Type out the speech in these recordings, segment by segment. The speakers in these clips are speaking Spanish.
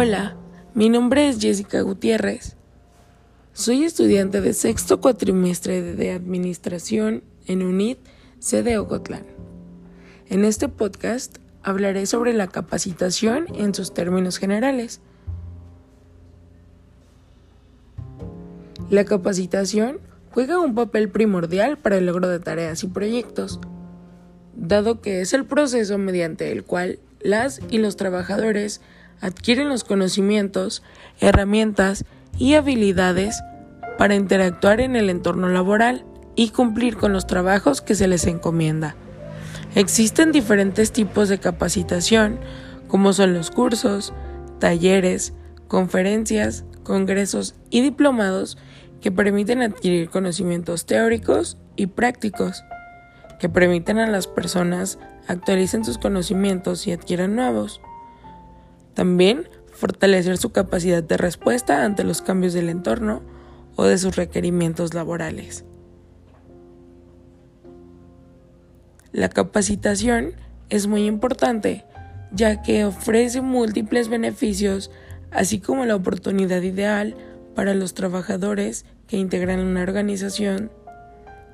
Hola, mi nombre es Jessica Gutiérrez. Soy estudiante de sexto cuatrimestre de Administración en UNIT, sede Ocotlán. En este podcast hablaré sobre la capacitación en sus términos generales. La capacitación juega un papel primordial para el logro de tareas y proyectos, dado que es el proceso mediante el cual las y los trabajadores adquieren los conocimientos, herramientas y habilidades para interactuar en el entorno laboral y cumplir con los trabajos que se les encomienda. Existen diferentes tipos de capacitación, como son los cursos, talleres, conferencias, congresos y diplomados que permiten adquirir conocimientos teóricos y prácticos, que permiten a las personas actualicen sus conocimientos y adquieran nuevos. También fortalecer su capacidad de respuesta ante los cambios del entorno o de sus requerimientos laborales. La capacitación es muy importante ya que ofrece múltiples beneficios así como la oportunidad ideal para los trabajadores que integran una organización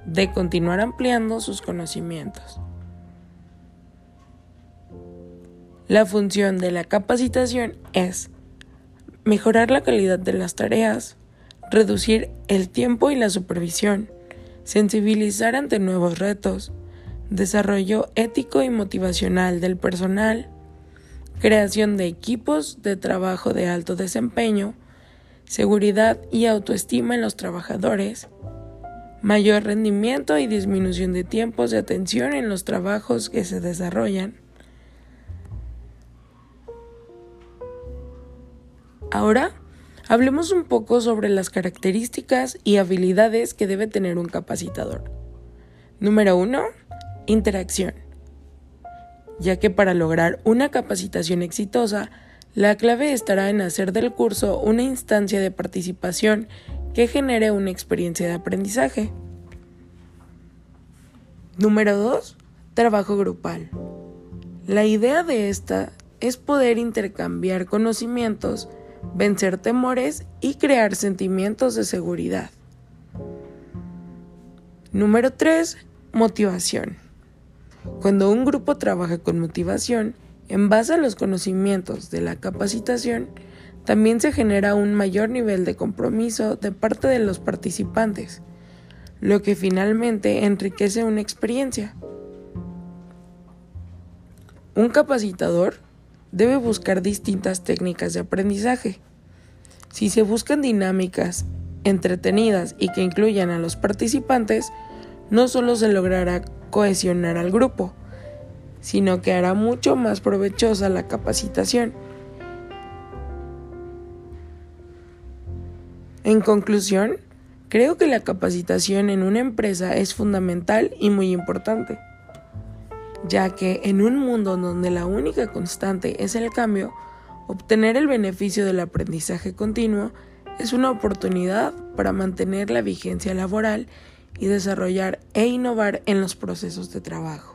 de continuar ampliando sus conocimientos. La función de la capacitación es mejorar la calidad de las tareas, reducir el tiempo y la supervisión, sensibilizar ante nuevos retos, desarrollo ético y motivacional del personal, creación de equipos de trabajo de alto desempeño, seguridad y autoestima en los trabajadores, mayor rendimiento y disminución de tiempos de atención en los trabajos que se desarrollan, Ahora, hablemos un poco sobre las características y habilidades que debe tener un capacitador. Número 1. Interacción. Ya que para lograr una capacitación exitosa, la clave estará en hacer del curso una instancia de participación que genere una experiencia de aprendizaje. Número 2. Trabajo grupal. La idea de esta es poder intercambiar conocimientos vencer temores y crear sentimientos de seguridad. Número 3. Motivación. Cuando un grupo trabaja con motivación, en base a los conocimientos de la capacitación, también se genera un mayor nivel de compromiso de parte de los participantes, lo que finalmente enriquece una experiencia. Un capacitador debe buscar distintas técnicas de aprendizaje. Si se buscan dinámicas entretenidas y que incluyan a los participantes, no solo se logrará cohesionar al grupo, sino que hará mucho más provechosa la capacitación. En conclusión, creo que la capacitación en una empresa es fundamental y muy importante ya que en un mundo donde la única constante es el cambio, obtener el beneficio del aprendizaje continuo es una oportunidad para mantener la vigencia laboral y desarrollar e innovar en los procesos de trabajo.